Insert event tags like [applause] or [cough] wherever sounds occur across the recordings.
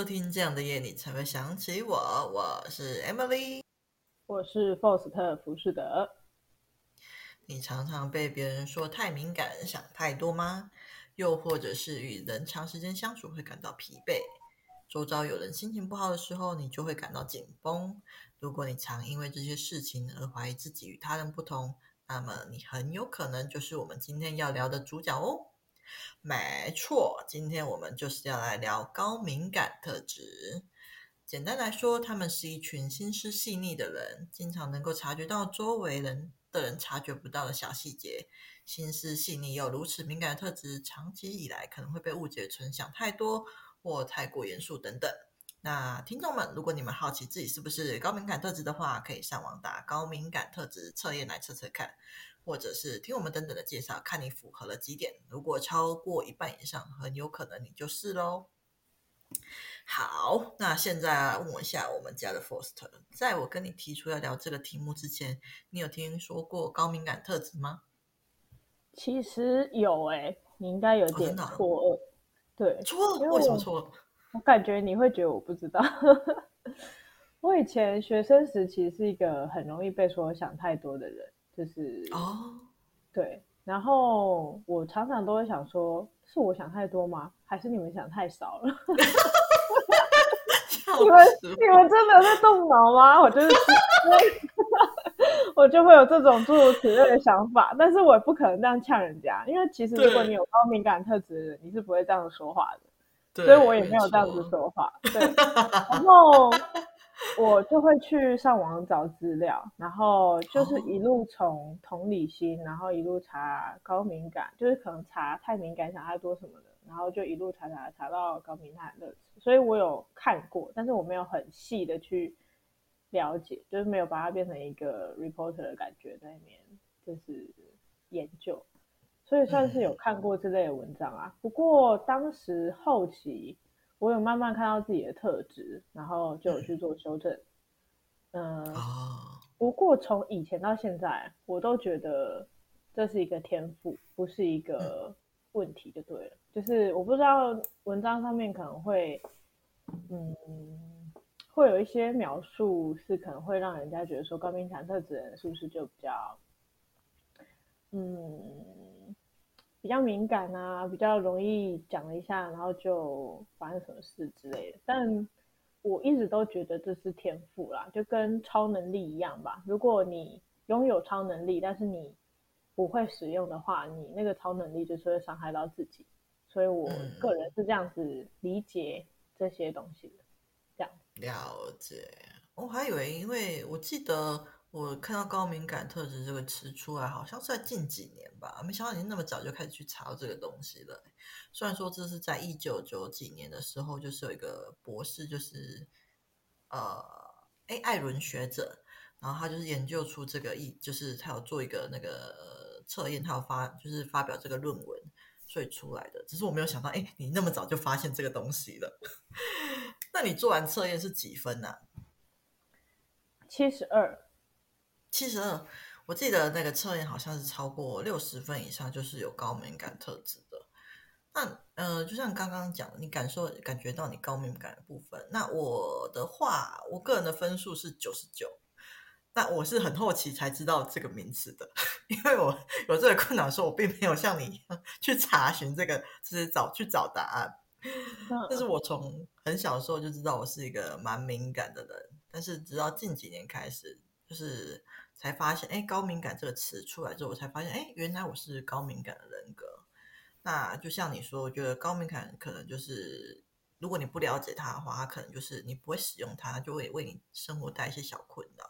收听这样的夜，你才会想起我。我是 Emily，我是 Faust 福士德。你常常被别人说太敏感、想太多吗？又或者是与人长时间相处会感到疲惫？周遭有人心情不好的时候，你就会感到紧绷。如果你常因为这些事情而怀疑自己与他人不同，那么你很有可能就是我们今天要聊的主角哦。没错，今天我们就是要来聊高敏感特质。简单来说，他们是一群心思细腻的人，经常能够察觉到周围人的人察觉不到的小细节。心思细腻又如此敏感的特质，长期以来可能会被误解成想太多或太过严肃等等。那听众们，如果你们好奇自己是不是高敏感特质的话，可以上网打高敏感特质测验来测测看。或者是听我们等等的介绍，看你符合了几点。如果超过一半以上，很有可能你就是喽。好，那现在问我一下，我们家的 Foster，在我跟你提出要聊这个题目之前，你有听说过高敏感特质吗？其实有诶、欸，你应该有点错愕。哦、对，错愕？为什么错愕？我感觉你会觉得我不知道。[laughs] 我以前学生时期是一个很容易被说想太多的人。就是哦，oh. 对，然后我常常都会想说，是我想太多吗？还是你们想太少了？[laughs] 你们你们真的在动脑吗？我就是，[laughs] 我就会有这种诸如此类的想法，但是我也不可能这样呛人家，因为其实如果你有高敏感特质的人，你是不会这样说话的，对所以我也没有这样子说话。[laughs] 对，然后。我就会去上网找资料，然后就是一路从同理心，然后一路查高敏感，就是可能查太敏感、想太多什么的，然后就一路查查查到高敏感的。所以我有看过，但是我没有很细的去了解，就是没有把它变成一个 reporter 的感觉在里面，就是研究。所以算是有看过这类的文章啊。不过当时后期。我有慢慢看到自己的特质，然后就有去做修正。嗯，不过从以前到现在，我都觉得这是一个天赋，不是一个问题，就对了。嗯、就是我不知道文章上面可能会，嗯，会有一些描述是可能会让人家觉得说高敏感特质人是不是就比较，嗯。比较敏感啊，比较容易讲一下，然后就发生什么事之类的。但我一直都觉得这是天赋啦，就跟超能力一样吧。如果你拥有超能力，但是你不会使用的话，你那个超能力就是会伤害到自己。所以我个人是这样子理解这些东西的。这样。了解。我还以为，因为我记得。我看到高敏感特质这个词出来，好像是在近几年吧，没想到你那么早就开始去查这个东西了。虽然说这是在一九九几年的时候，就是有一个博士，就是呃，哎，艾伦学者，然后他就是研究出这个一，就是他有做一个那个测验，他有发，就是发表这个论文，所以出来的。只是我没有想到，哎，你那么早就发现这个东西了。[laughs] 那你做完测验是几分呢？啊？七十二。七十二，我记得那个测验好像是超过六十分以上就是有高敏感特质的。那呃，就像刚刚讲，你感受感觉到你高敏感的部分。那我的话，我个人的分数是九十九。那我是很好奇才知道这个名词的，[laughs] 因为我有这个困扰，说我并没有像你一样去查询这个，就是找去找答案。但是我从很小的时候就知道我是一个蛮敏感的人，但是直到近几年开始，就是。才发现，哎，高敏感这个词出来之后，我才发现，哎，原来我是高敏感的人格。那就像你说，我觉得高敏感可能就是，如果你不了解它的话，它可能就是你不会使用它，它就会为你生活带一些小困扰。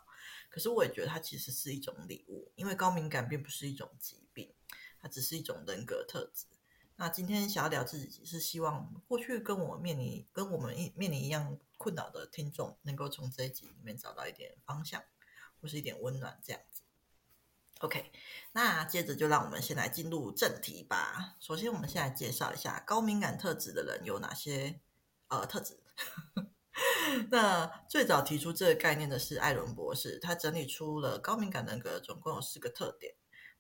可是我也觉得它其实是一种礼物，因为高敏感并不是一种疾病，它只是一种人格特质。那今天想要聊自己，是希望过去跟我面临跟我们一面临一样困扰的听众，能够从这一集里面找到一点方向。或是一点温暖这样子，OK，那接着就让我们先来进入正题吧。首先，我们先来介绍一下高敏感特质的人有哪些呃特质。[laughs] 那最早提出这个概念的是艾伦博士，他整理出了高敏感人格总共有四个特点。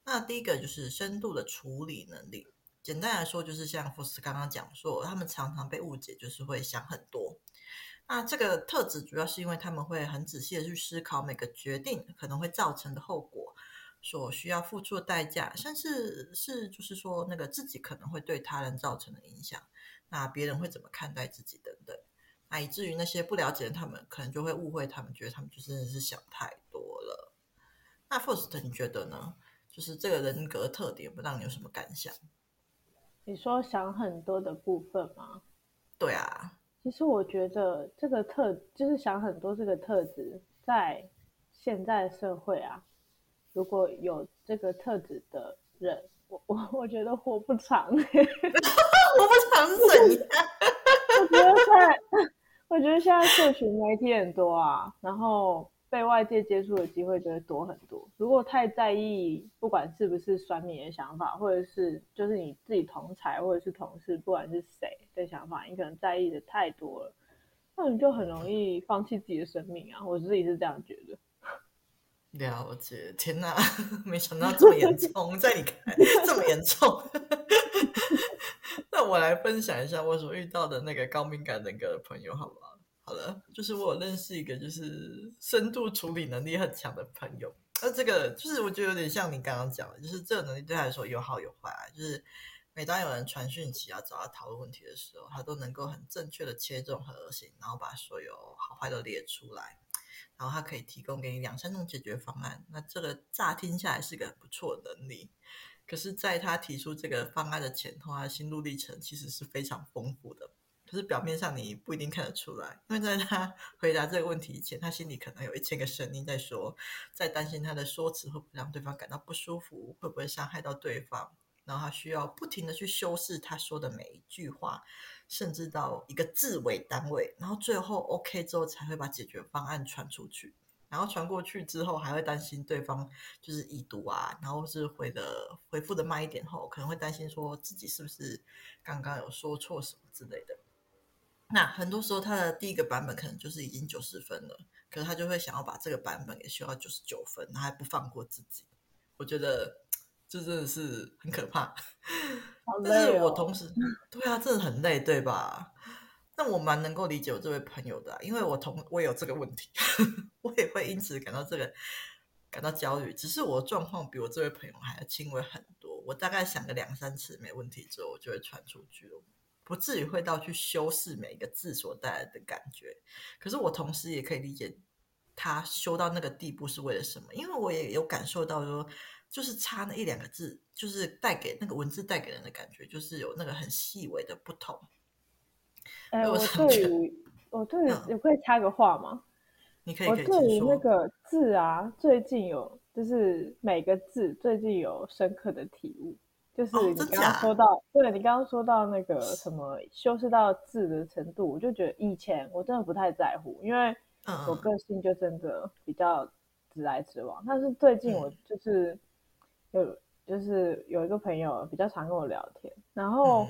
那第一个就是深度的处理能力，简单来说，就是像福斯刚刚讲说，他们常常被误解，就是会想很多。那这个特质主要是因为他们会很仔细的去思考每个决定可能会造成的后果，所需要付出的代价，甚至是就是说那个自己可能会对他人造成的影响，那别人会怎么看待自己等等。那以至于那些不了解的他们，可能就会误会他们，觉得他们就真的是想太多了。那 First，你觉得呢？就是这个人格特点，不知道你有什么感想？你说想很多的部分吗？对啊，其实我觉得这个特就是想很多这个特质，在现在社会啊，如果有这个特质的人，我我我觉得活不长，[laughs] 活不长是怎样？[laughs] 我觉得在。[laughs] 我觉得现在社群媒体很多啊，然后被外界接触的机会就会多很多。如果太在意，不管是不是酸民的想法，或者是就是你自己同才或者是同事，不管是谁的想法，你可能在意的太多了，那你就很容易放弃自己的生命啊！我自己是这样觉得。[laughs] 了解，天哪，没想到这么严重，在你看来 [laughs] 这么严重。[laughs] 那我来分享一下我所遇到的那个高敏感人格的朋友，好不好？好了，就是我有认识一个就是深度处理能力很强的朋友。那这个就是我觉得有点像你刚刚讲的，就是这个能力对他来说有好有坏啊。就是每当有人传讯息啊，找他讨论问题的时候，他都能够很正确的切中核心，然后把所有好坏都列出来，然后他可以提供给你两三种解决方案。那这个乍听下来是个很不错的能力。可是，在他提出这个方案的前头，他心路历程其实是非常丰富的。可是表面上你不一定看得出来，因为在他 [laughs] 回答这个问题以前，他心里可能有一千个声音在说，在担心他的说辞会不会让对方感到不舒服，会不会伤害到对方。然后他需要不停的去修饰他说的每一句话，甚至到一个字为单位，然后最后 OK 之后才会把解决方案传出去。然后传过去之后，还会担心对方就是已读啊，然后是回的回复的慢一点后，可能会担心说自己是不是刚刚有说错什么之类的。那很多时候他的第一个版本可能就是已经九十分了，可是他就会想要把这个版本给修到九十九分，他还不放过自己。我觉得这真的是很可怕。哦。但是我同时，对啊，真的很累，对吧？那我蛮能够理解我这位朋友的啊，因为我同我也有这个问题，[laughs] 我也会因此感到这个感到焦虑。只是我的状况比我这位朋友还要轻微很多。我大概想个两三次没问题之后，我就会传出去了，不至于会到去修饰每一个字所带来的感觉。可是我同时也可以理解他修到那个地步是为了什么，因为我也有感受到说，就是差那一两个字，就是带给那个文字带给人的感觉，就是有那个很细微的不同。哎，我对于我对于，我可以插个话吗？你可以。我对于那个字啊，最近有就是每个字最近有深刻的体悟，就是你刚刚说到，哦、对你刚刚说到那个什么修饰到字的程度，我就觉得以前我真的不太在乎，因为我个性就真的比较直来直往。嗯、但是最近我就是有就是有一个朋友比较常跟我聊天，然后。嗯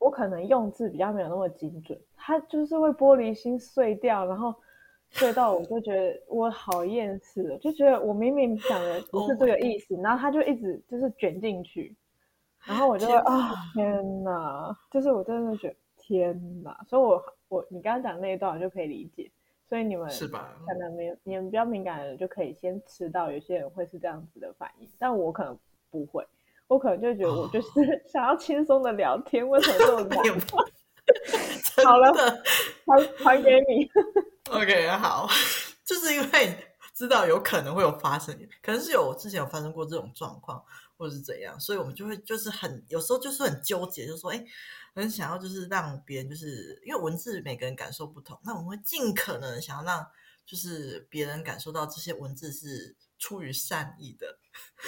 我可能用字比较没有那么精准，他就是会玻璃心碎掉，然后碎到我就觉得我好厌世，就觉得我明明讲的不是这个意思，然后他就一直就是卷进去，然后我就会啊天哪，就是我真的觉得天哪，所以我我你刚刚讲那一段我就可以理解，所以你们是吧？可能没有你们比较敏感的人就可以先吃到有些人会是这样子的反应，但我可能不会。我可能就觉得我就是 [laughs] 想要轻松的聊天，为什么这么 [laughs] 难？[laughs] 好了，还还给你。OK，好，就是因为知道有可能会有发生，可能是有之前有发生过这种状况，或者是怎样，所以我们就会就是很有时候就是很纠结，就是说，哎，很想要就是让别人就是因为文字每个人感受不同，那我们会尽可能想要让就是别人感受到这些文字是。出于善意的，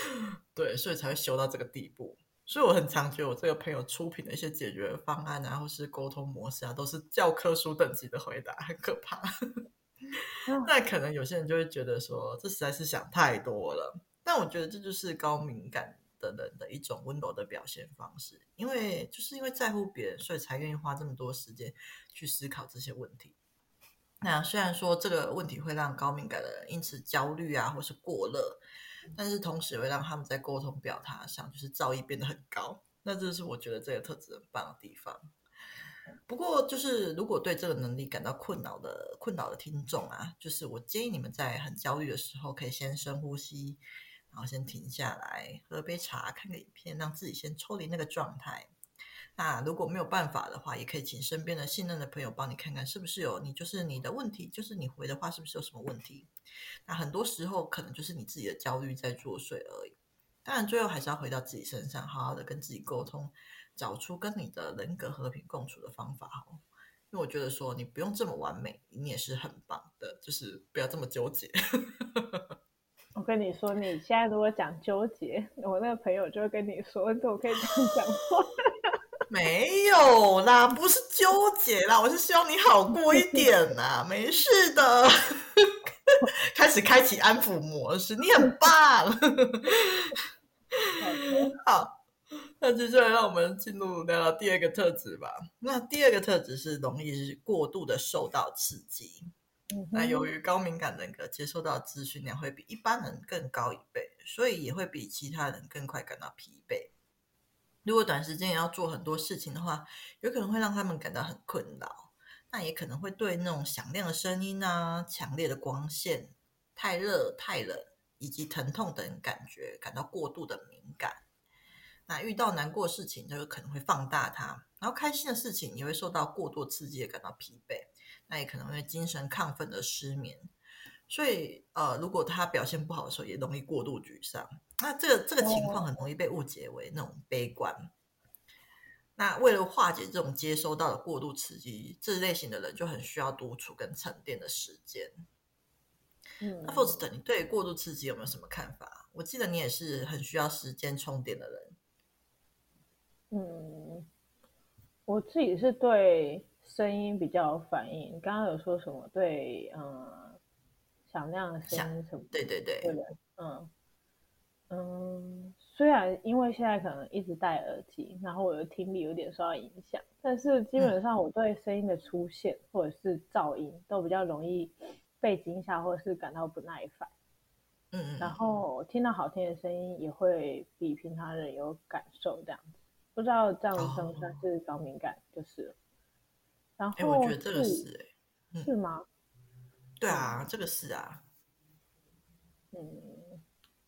[laughs] 对，所以才会修到这个地步。所以我很常觉得我这个朋友出品的一些解决方案啊，或是沟通模式啊，都是教科书等级的回答，很可怕。[laughs] 那可能有些人就会觉得说，这实在是想太多了。但我觉得这就是高敏感的人的一种温柔的表现方式，因为就是因为在乎别人，所以才愿意花这么多时间去思考这些问题。那虽然说这个问题会让高敏感的人因此焦虑啊，或是过热，但是同时会让他们在沟通表达上就是造诣变得很高。那这是我觉得这个特质很棒的地方。不过，就是如果对这个能力感到困扰的困扰的听众啊，就是我建议你们在很焦虑的时候，可以先深呼吸，然后先停下来，喝杯茶，看个影片，让自己先抽离那个状态。那如果没有办法的话，也可以请身边的信任的朋友帮你看看，是不是有你就是你的问题，就是你回的话是不是有什么问题？那很多时候可能就是你自己的焦虑在作祟而已。当然，最后还是要回到自己身上，好好的跟自己沟通，找出跟你的人格和平共处的方法。哦，因为我觉得说你不用这么完美，你也是很棒的，就是不要这么纠结。[laughs] 我跟你说，你现在如果讲纠结，我那个朋友就会跟你说，你怎么可以这样讲话？[laughs] 没有啦，不是纠结啦，我是希望你好过一点啦，没事的。[laughs] 开始开启安抚模式，你很棒。[laughs] 好，那接下来让我们进入聊聊第二个特质吧。那第二个特质是容易是过度的受到刺激。嗯、那由于高敏感人格接收到资讯量会比一般人更高一倍，所以也会比其他人更快感到疲惫。如果短时间也要做很多事情的话，有可能会让他们感到很困扰。那也可能会对那种响亮的声音啊、强烈的光线、太热、太冷以及疼痛等感觉感到过度的敏感。那遇到难过的事情，就有可能会放大它；然后开心的事情也会受到过度刺激，感到疲惫。那也可能会精神亢奋的失眠。所以，呃，如果他表现不好的时候，也容易过度沮丧。那这个这个情况很容易被误解为那种悲观。那为了化解这种接收到的过度刺激，这类型的人就很需要独处跟沉淀的时间。嗯，那 Faust，你对过度刺激有没有什么看法？我记得你也是很需要时间充电的人。嗯，我自己是对声音比较有反应。你刚刚有说什么？对，嗯，响亮的声音什么？对对对，对的，嗯嗯。虽然因为现在可能一直戴耳机，然后我的听力有点受到影响，但是基本上我对声音的出现或者是噪音都比较容易被惊吓，或者是感到不耐烦。嗯，然后听到好听的声音也会比平常人有感受，这样子。不知道这样子算不算是高敏感？就是。哦、然后，哎，我觉得这个是，是吗？对啊，这个是啊。嗯。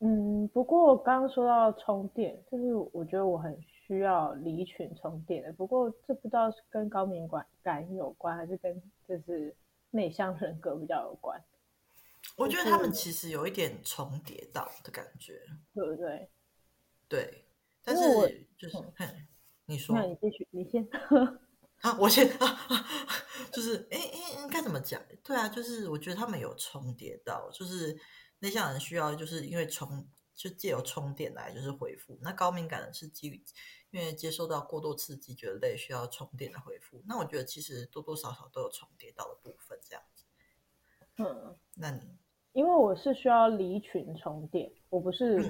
嗯，不过刚刚说到充电，就是我觉得我很需要离群充电的。不过这不知道是跟高敏感感有关，还是跟就是内向人格比较有关。我觉得他们其实有一点重叠到的感觉，对不对？对，但是我就是你说，那你继续，你先啊，我先啊，[laughs] 就是哎哎，应该怎么讲？对啊，就是我觉得他们有重叠到，就是。内向人需要就是因为充就借由充电来就是回复，那高敏感人是基于因为接受到过度刺激觉得累，需要充电的回复。那我觉得其实多多少少都有重叠到的部分，这样子。嗯，那你因为我是需要离群充电，我不是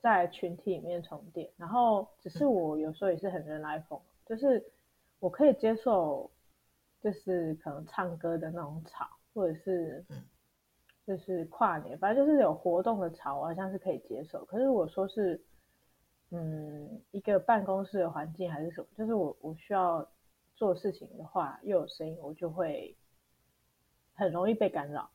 在群体里面充电，嗯、然后只是我有时候也是很人来疯，就是我可以接受，就是可能唱歌的那种吵，或者是嗯。就是跨年，反正就是有活动的吵，我好像是可以接受。可是如果说是，嗯，一个办公室的环境还是什么，就是我我需要做事情的话，又有声音，我就会很容易被干扰。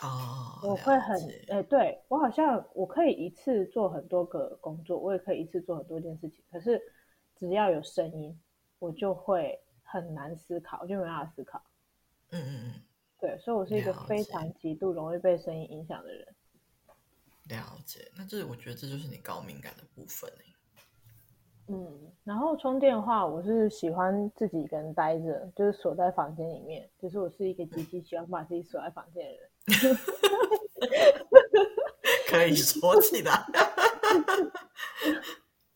哦，我会很哎、欸，对我好像我可以一次做很多个工作，我也可以一次做很多件事情。可是只要有声音，我就会很难思考，我就没办法思考。嗯嗯嗯。对，所以我是一个非常极度容易被声音影响的人。了解，那这我觉得这就是你高敏感的部分。嗯，然后充电的话，我是喜欢自己一个人待着，就是锁在房间里面。就是我是一个极其喜欢把自己锁在房间的人。[laughs] 可以锁起来，[laughs]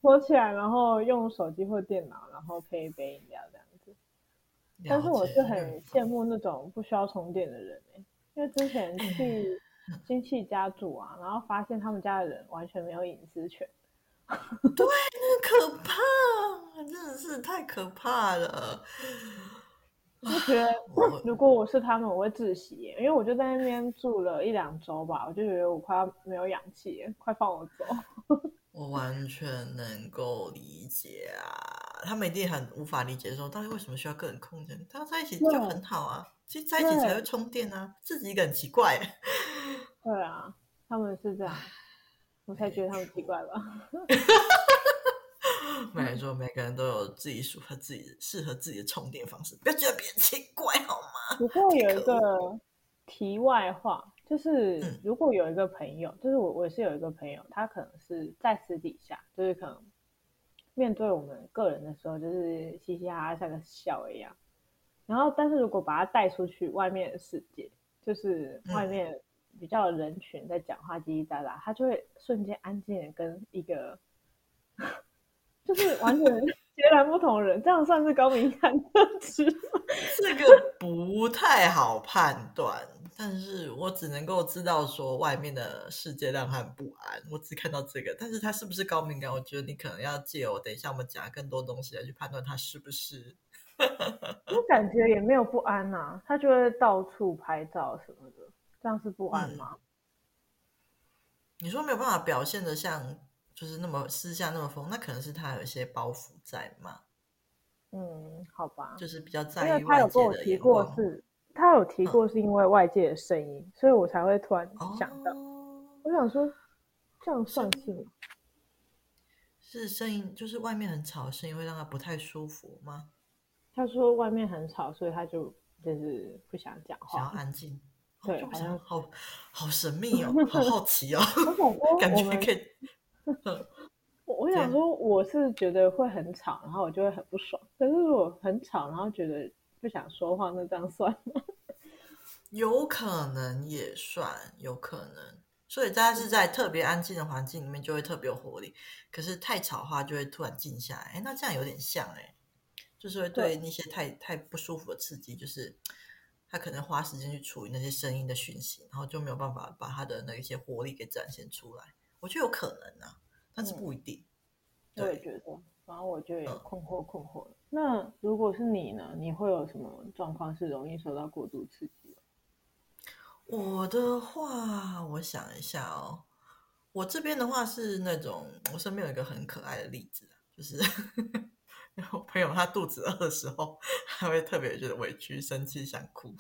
锁起来，然后用手机或电脑，然后配一杯饮料这样子。但是我是很羡慕那种不需要充电的人，欸、因为之前去亲戚家住啊，然后发现他们家的人完全没有隐私权。对，那可怕，真的是太可怕了。我觉得 [sighs] 如果我是他们，我会窒息，因为我就在那边住了一两周吧，我就觉得我快要没有氧气，快放我走。我完全能够理解啊，他们一定很无法理解说，到底为什么需要个人空间？他在一起就很好啊，其实在一起才会充电啊，自己一个很奇怪。[laughs] 对啊，他们是这样，我才觉得他们奇怪吧。[laughs] 没错，每个人都有自己属合自己适合自己的充电方式，不要觉得别人奇怪好吗？不过有一个题外话。就是如果有一个朋友，嗯、就是我，我也是有一个朋友，他可能是在私底下，就是可能面对我们个人的时候，就是嘻嘻哈哈像个笑一样。然后，但是如果把他带出去外面的世界，就是外面比较人群在讲话叽叽喳喳，他就会瞬间安静的跟一个，[laughs] 就是完全 [laughs] 截然不同的人，这样算是高敏感特质吗？这个不太好判断。但是我只能够知道说外面的世界让他很不安，我只看到这个。但是他是不是高敏感？我觉得你可能要借我等一下我们讲更多东西来去判断他是不是。我感觉也没有不安呐、啊，他就会到处拍照什么的，这样是不安吗？嗯、你说没有办法表现的像就是那么私下那么疯，那可能是他有一些包袱在嘛。嗯，好吧，就是比较在意外界的眼光。他有提过是因为外界的声音，嗯、所以我才会突然想到。哦、我想说，这样算是吗？是声音，就是外面很吵，声音会让他不太舒服吗？他说外面很吵，所以他就就是不想讲话，想要安静。对，好像好好神秘哦，[laughs] 好好奇哦，感觉可以。我我想说，[laughs] 我是觉得会很吵，然后我就会很不爽。可是如果很吵，然后觉得。不想说话，那这样算吗？[laughs] 有可能也算，有可能。所以大家是在特别安静的环境里面，就会特别有活力。可是太吵的话，就会突然静下来。哎，那这样有点像哎，就是会对那些太太不舒服的刺激，就是他可能花时间去处理那些声音的讯息，然后就没有办法把他的那一些活力给展现出来。我觉得有可能啊，但是不一定。我也觉得。然后我就有困惑困惑。嗯、那如果是你呢？你会有什么状况是容易受到过度刺激？我的话，我想一下哦。我这边的话是那种，我身边有一个很可爱的例子，就是 [laughs] 我朋友他肚子饿的时候，他会特别觉得委屈、生气、想哭。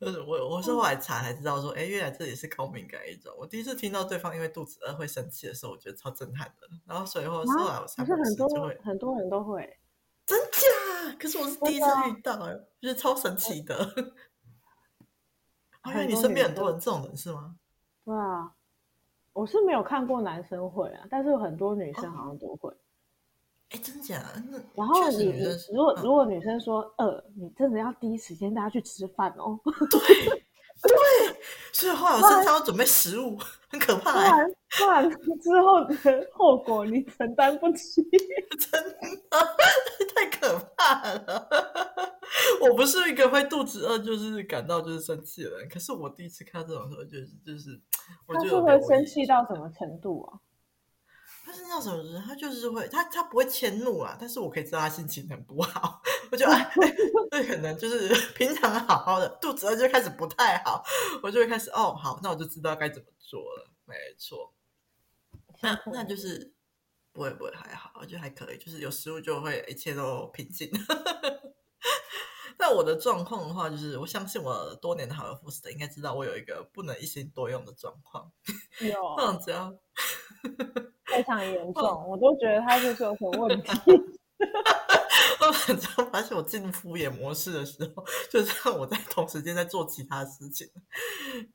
就是我，我是后来查才知道说，哎，原来这也是高敏感一种。我第一次听到对方因为肚子饿会生气的时候，我觉得超震撼的。然后所以后后来我才很多很多人都会，真假？可是我是第一次遇到，觉得超神奇的。[laughs] 因为你身边很多人这种人是吗？对啊，我是没有看过男生会啊，但是有很多女生好像都会。哎，真假？那然后你你如果如果女生说饿，你真的要第一时间带她去吃饭哦。对对，所以后来我身上要准备食物，很可怕。不然不然之后的后果你承担不起，[laughs] 真的 [laughs] 太可怕了。我不是一个会肚子饿就是感到就是生气的人，可是我第一次看到这种时候，就是就是，他是会生气到什么程度啊？他是那种人，他就是会，他他不会迁怒啊，但是我可以知道他心情很不好。[laughs] 我就哎，[laughs] 这可能就是 [laughs] 平常好好的，肚子饿就开始不太好，我就会开始哦，好，那我就知道该怎么做了。没错，那那就是不会不会还好，我觉得还可以，就是有食物就会一切都平静。那我的状况的话，就是我相信我多年的好友福斯特应该知道，我有一个不能一心多用的状况。有，那只要。[laughs] 非常严重，哦、我都觉得他就是有什么问题。[laughs] 我很常发现我进敷衍模式的时候，就是让我在同时间在做其他事情。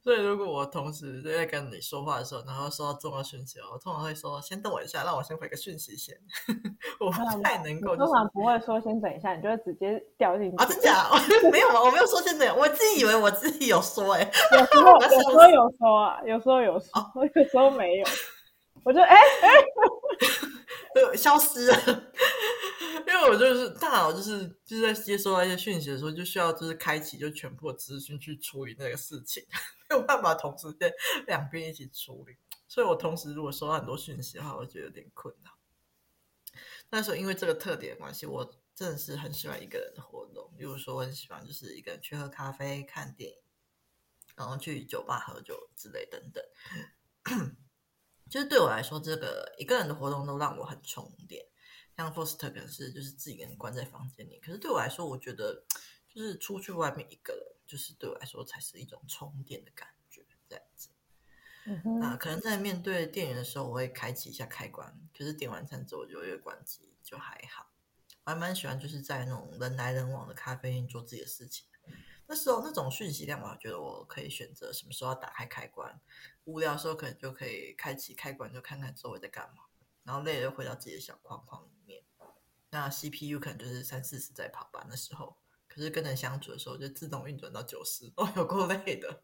所以如果我同时在跟你说话的时候，然后收到重要讯息，我通常会说：“先等我一下，让我先回个讯息先。[laughs] ”我不太能够、就是，通常不会说先等一下，你就会直接掉进去。啊，真假？没有啊，我没有说先等，我自己以为我自己有说、欸，哎，有时候有时候有说啊，有时候有说，我、有时候没有。我就哎哎，[laughs] 对，消失了，[laughs] 因为我就是大脑就是就是在接收到一些讯息的时候，就需要就是开启就全部的资讯去处理那个事情，[laughs] 没有办法同时在两边一起处理，所以我同时如果收到很多讯息的话，我觉得有点困难。那时候因为这个特点的关系，我真的是很喜欢一个人的活动，比如说我很喜欢就是一个人去喝咖啡、看电影，然后去酒吧喝酒之类等等。[coughs] 就是对我来说，这个一个人的活动都让我很充电。像 Foster 可能是就是自己一个人关在房间里，可是对我来说，我觉得就是出去外面一个人，就是对我来说才是一种充电的感觉，这样子。嗯哼。那可能在面对店员的时候，我会开启一下开关，可是点完餐之后我就会关机，就还好。我还蛮喜欢就是在那种人来人往的咖啡店做自己的事情。那时候那种讯息量，我觉得我可以选择什么时候要打开开关。无聊的时候可能就可以开启开关，就看看周围在干嘛。然后累了就回到自己的小框框里面。那 CPU 可能就是三四十在跑吧，那时候，可是跟人相处的时候就自动运转到九十，哦，有够累的。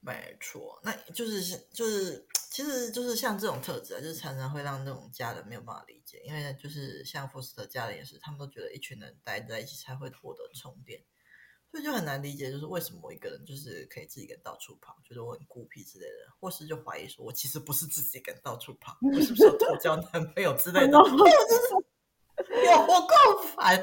没错，那就是就是，其实就是像这种特质啊，就是常常会让那种家人没有办法理解，因为就是像福斯特家人也是，他们都觉得一群人待在一起才会获得充电。所以就很难理解，就是为什么我一个人就是可以自己跟到处跑，觉得我很孤僻之类的，或是就怀疑说我其实不是自己跟到处跑，我是不是有 [laughs] 偷交男朋友之类的？哎呦，真 [laughs] 是有够烦，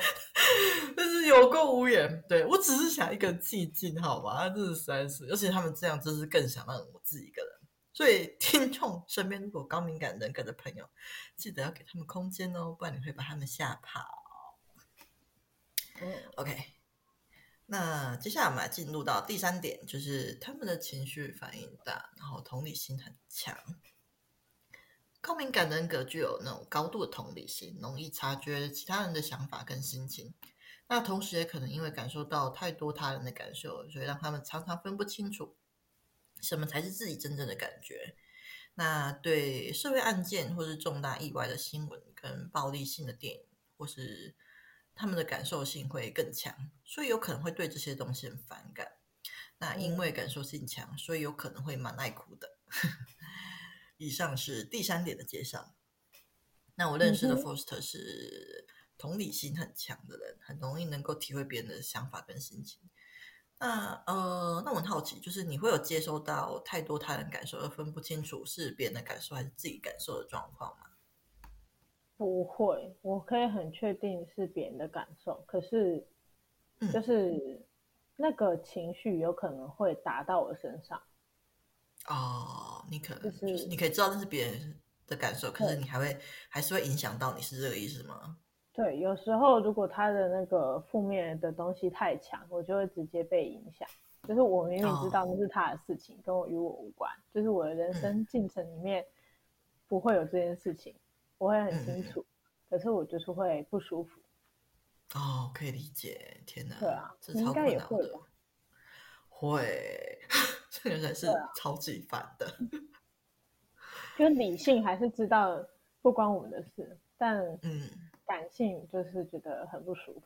就是有够无言。对，我只是想一个人寂静，好吧？这是实在是，而且他们这样，就是更想让我自己一个人。所以听众身边如果高敏感人格的朋友，记得要给他们空间哦，不然你会把他们吓跑。嗯，OK。那接下来我们来进入到第三点，就是他们的情绪反应大，然后同理心很强。高敏感人格具有那种高度的同理心，容易察觉其他人的想法跟心情。那同时也可能因为感受到太多他人的感受，所以让他们常常分不清楚什么才是自己真正的感觉。那对社会案件或是重大意外的新闻，跟暴力性的电影，或是他们的感受性会更强，所以有可能会对这些东西很反感。那因为感受性强，所以有可能会蛮爱哭的。[laughs] 以上是第三点的介绍。那我认识的 Foster 是同理心很强的人，很容易能够体会别人的想法跟心情。那呃，那我很好奇，就是你会有接收到太多他人感受而分不清楚是别人的感受还是自己感受的状况吗？不会，我可以很确定是别人的感受，可是就是那个情绪有可能会打到我身上。哦，你可能就是、就是、你可以知道那是别人的感受，可是你还会还是会影响到你，是这个意思吗？对，有时候如果他的那个负面的东西太强，我就会直接被影响。就是我明明知道那是他的事情，哦、跟我与我无关，就是我的人生进程里面不会有这件事情。我会很清楚，嗯、可是我就是会不舒服。哦，可以理解。天哪，对啊，这超困难的。会，[laughs] 这个才是超级烦的。就理性还是知道不关我们的事，但嗯，感性就是觉得很不舒服。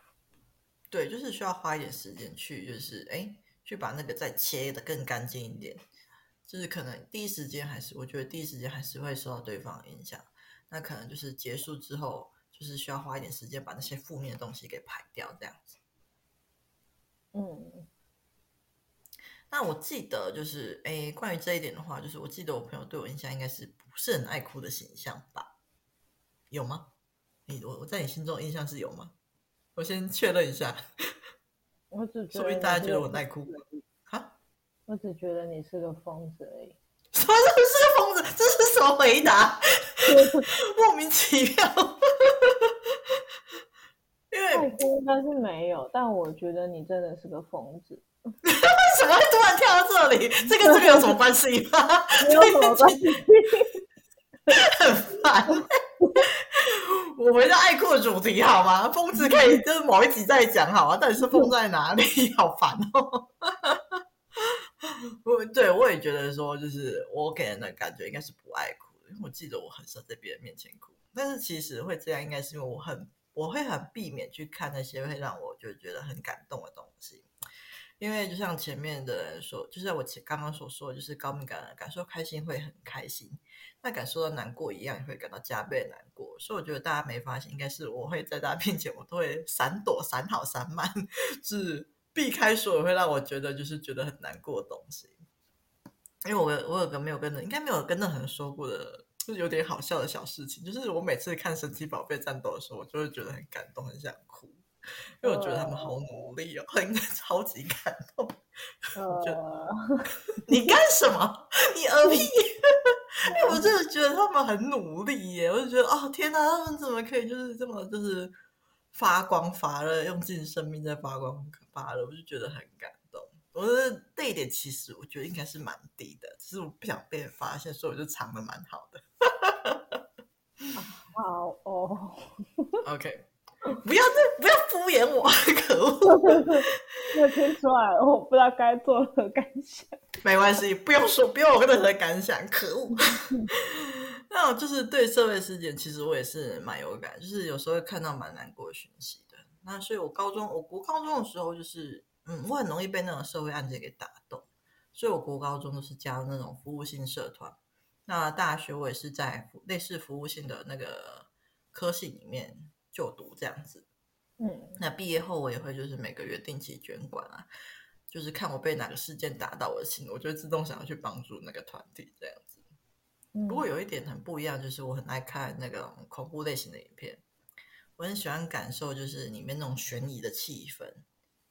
对，就是需要花一点时间去，就是哎，去把那个再切的更干净一点。就是可能第一时间还是，我觉得第一时间还是会受到对方影响。那可能就是结束之后，就是需要花一点时间把那些负面的东西给排掉，这样子。嗯。那我记得就是，哎，关于这一点的话，就是我记得我朋友对我印象应该是不是很爱哭的形象吧？有吗？你我我在你心中印象是有吗？我先确认一下。我只觉得，说不定大家觉得我爱哭。哈？我只觉得你是个疯子而已。什么？是个疯子？这是什么回答？[laughs] 莫名其妙。因为爱哭应该是没有，但我觉得你真的是个疯子。[laughs] 为什么会突然跳到这里？这跟这个有什么关系吗？[laughs] 没有什么关系。很烦。我回到爱哭的主题好吗？疯子可以就是某一集再讲好吗？到底是疯在哪里？好烦哦。[laughs] 我对我也觉得说，就是我给人的感觉应该是不爱哭，因为我记得我很少在别人面前哭。但是其实会这样，应该是因为我很我会很避免去看那些会让我就觉得很感动的东西。因为就像前面的人说，就像我前刚刚所说，就是高敏感人感受开心会很开心，那感受到难过一样也会感到加倍难过。所以我觉得大家没发现，应该是我会在大家面前，我都会闪躲、闪好、闪满，[laughs] 是。避开所有会让我觉得就是觉得很难过的东西，因为我我有个没有跟的，应该没有跟任何人说过的，就是有点好笑的小事情，就是我每次看神奇宝贝战斗的时候，我就会觉得很感动，很想哭。因为我觉得他们好努力哦，应该 [laughs] 超级感动。我觉得，[laughs] 你干什么？你嗝屁！[laughs] 因为我真的觉得他们很努力耶，我就觉得哦天哪，他们怎么可以就是这么就是发光发热，用尽生命在发光发了，我就觉得很感动。我的这一点其实我觉得应该是蛮低的，只是我不想被人发现，所以我就藏的蛮好的。好哦，OK。不要再不要敷衍我，可恶！[laughs] 我听出来了，我不知道该作何感想。没关系，不用说，不用有任何感想。可恶！[laughs] 那我就是对社会事件，其实我也是蛮有感，就是有时候会看到蛮难过的讯息的。那所以我高中，我国高中的时候，就是嗯，我很容易被那种社会案件给打动，所以我国高中都是加入那种服务性社团。那大学我也是在类似服务性的那个科系里面。就读这样子，嗯，那毕业后我也会就是每个月定期捐款啊，就是看我被哪个事件打到我的心，我就自动想要去帮助那个团体这样子。不过有一点很不一样，就是我很爱看那个恐怖类型的影片，我很喜欢感受就是里面那种悬疑的气氛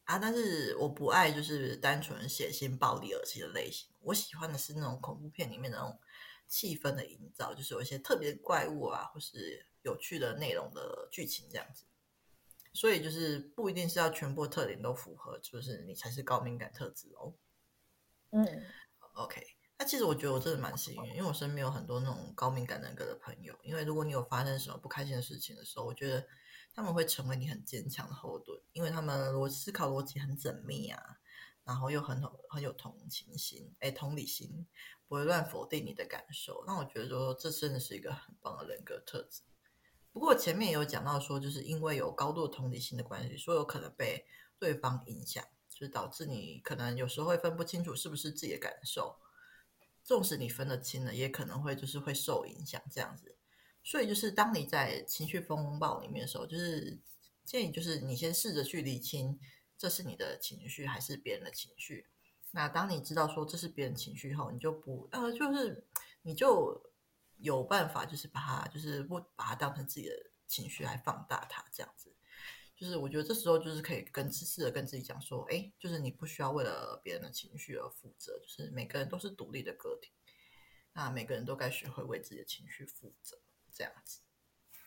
啊，但是我不爱就是单纯血腥、暴力、恶心的类型，我喜欢的是那种恐怖片里面的那种气氛的营造，就是有一些特别怪物啊，或是。有趣的内容的剧情这样子，所以就是不一定是要全部特点都符合，就是你才是高敏感特质哦。嗯，OK，那其实我觉得我真的蛮幸运，因为我身边有很多那种高敏感人格的朋友。因为如果你有发生什么不开心的事情的时候，我觉得他们会成为你很坚强的后盾，因为他们逻思考逻辑很缜密啊，然后又很很很有同情心，哎，同理心，不会乱否定你的感受。那我觉得说这真的是一个很棒的人格特质。不过前面也有讲到说，就是因为有高度同理心的关系，所以有可能被对方影响，就是导致你可能有时候会分不清楚是不是自己的感受。纵使你分得清了，也可能会就是会受影响这样子。所以就是当你在情绪风暴里面的时候，就是建议就是你先试着去理清，这是你的情绪还是别人的情绪。那当你知道说这是别人情绪后，你就不呃，就是你就。有办法，就是把它，就是不把它当成自己的情绪来放大它，这样子，就是我觉得这时候就是可以跟试着跟自己讲说，哎，就是你不需要为了别人的情绪而负责，就是每个人都是独立的个体，那每个人都该学会为自己的情绪负责，这样子。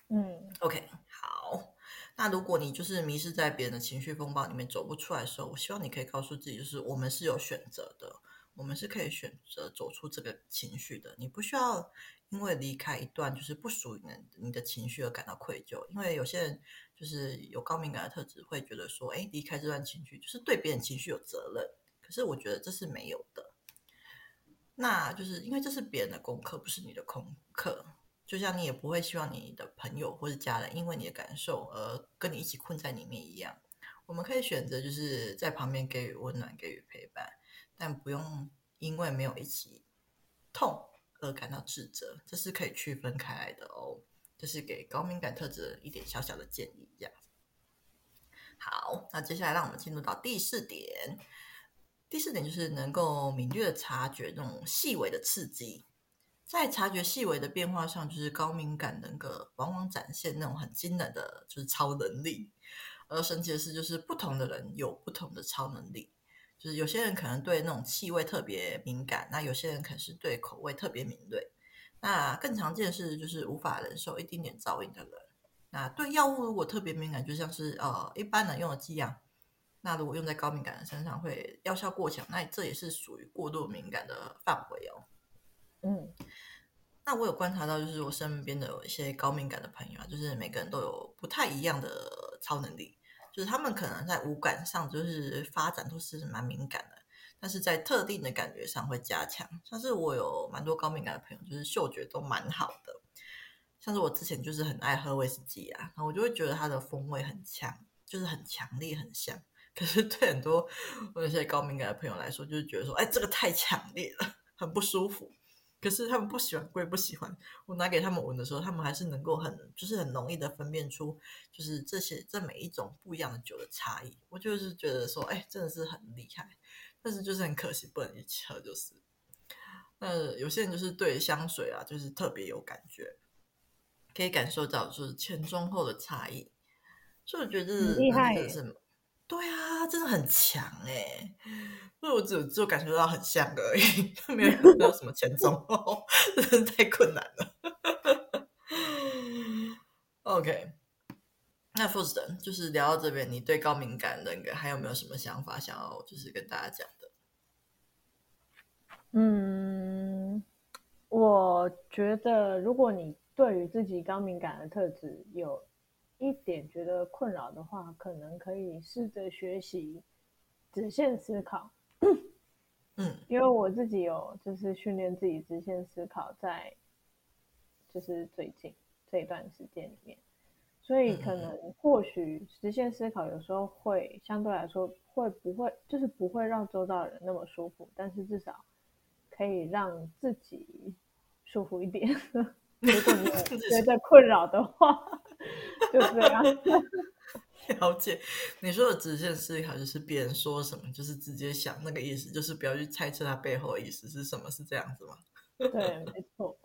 嗯，OK，好，那如果你就是迷失在别人的情绪风暴里面走不出来的时候，我希望你可以告诉自己，就是我们是有选择的，我们是可以选择走出这个情绪的，你不需要。因为离开一段就是不属于你你的情绪而感到愧疚，因为有些人就是有高敏感的特质，会觉得说，哎，离开这段情绪就是对别人情绪有责任。可是我觉得这是没有的，那就是因为这是别人的功课，不是你的功课。就像你也不会希望你的朋友或者家人因为你的感受而跟你一起困在里面一样。我们可以选择就是在旁边给予温暖，给予陪伴，但不用因为没有一起痛。而感到自责，这是可以区分开来的哦。这是给高敏感特质一点小小的建议，这样。好，那接下来让我们进入到第四点。第四点就是能够敏锐的察觉那种细微的刺激，在察觉细微的变化上，就是高敏感人格往往展现那种很惊人的就是超能力。而神奇的是，就是不同的人有不同的超能力。就是有些人可能对那种气味特别敏感，那有些人可能是对口味特别敏锐。那更常见的是就是无法忍受一丁点噪音的人。那对药物如果特别敏感，就像是呃一般人用的剂量，那如果用在高敏感的身上会药效过强，那这也是属于过度敏感的范围哦。嗯，那我有观察到，就是我身边的有一些高敏感的朋友啊，就是每个人都有不太一样的超能力。就是他们可能在五感上就是发展都是蛮敏感的，但是在特定的感觉上会加强。像是我有蛮多高敏感的朋友，就是嗅觉都蛮好的。像是我之前就是很爱喝威士忌啊，然后我就会觉得它的风味很强，就是很强烈、很香。可是对很多我那些高敏感的朋友来说，就是觉得说，哎，这个太强烈了，很不舒服。可是他们不喜欢归不喜欢，我拿给他们闻的时候，他们还是能够很就是很容易的分辨出，就是这些这每一种不一样的酒的差异。我就是觉得说，哎，真的是很厉害。但是就是很可惜，不能一起喝。就是，那有些人就是对香水啊，就是特别有感觉，可以感受到就是前中后的差异。所以我觉得很厉害，是，对啊，真的很强哎。所以我只有感受到很像而已，没有没有什么前中后，真的太困难了。OK，那 Faust 就是聊到这边，你对高敏感人格还有没有什么想法想要就是跟大家讲的？嗯，我觉得如果你对于自己高敏感的特质有一点觉得困扰的话，可能可以试着学习直线思考。嗯，因为我自己有就是训练自己直线思考，在就是最近这一段时间里面，所以可能或许直线思考有时候会相对来说会不会就是不会让周遭的人那么舒服，但是至少可以让自己舒服一点。[laughs] [laughs] 如果你有觉得困扰的话，[laughs] 就这样。[laughs] 了解，你说的直线思考就是别人说什么，就是直接想那个意思，就是不要去猜测他背后的意思是什么，是这样子吗？[laughs] 对，没错。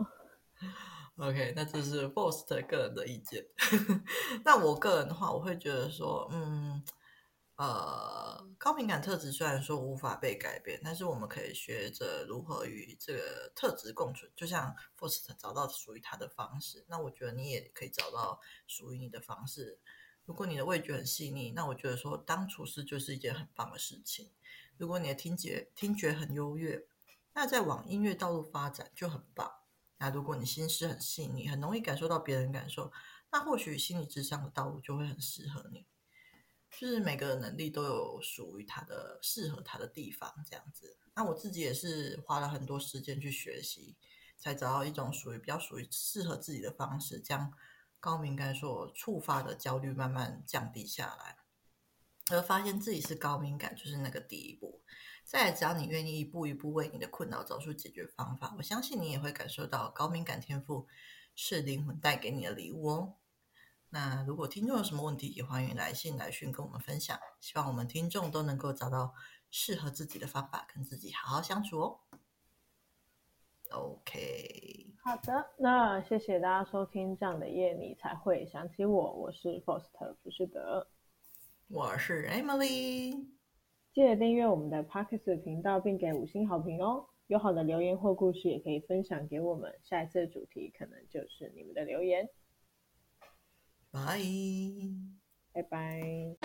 OK，那这是 Faust 个人的意见。那我个人的话，我会觉得说，嗯，呃，高敏感特质虽然说无法被改变，但是我们可以学着如何与这个特质共存。就像 Faust 找到属于他的方式，那我觉得你也可以找到属于你的方式。如果你的味觉很细腻，那我觉得说当厨师就是一件很棒的事情。如果你的听觉听觉很优越，那再往音乐道路发展就很棒。那如果你心思很细腻，很容易感受到别人感受，那或许心理智商的道路就会很适合你。就是每个能力都有属于他的适合他的地方，这样子。那我自己也是花了很多时间去学习，才找到一种属于比较属于适合自己的方式，将。高敏感所触发的焦虑慢慢降低下来，而发现自己是高敏感就是那个第一步。再来，只要你愿意一步一步为你的困扰找出解决方法，我相信你也会感受到高敏感天赋是灵魂带给你的礼物哦。那如果听众有什么问题，也欢迎来信来讯跟我们分享。希望我们听众都能够找到适合自己的方法，跟自己好好相处哦。OK，好的，那谢谢大家收听这样的夜你才会想起我，我是 Faust 浮士德，我是 Emily，记得订阅我们的 Podcast 频道并给五星好评哦。有好的留言或故事也可以分享给我们，下一次的主题可能就是你们的留言。拜拜拜拜。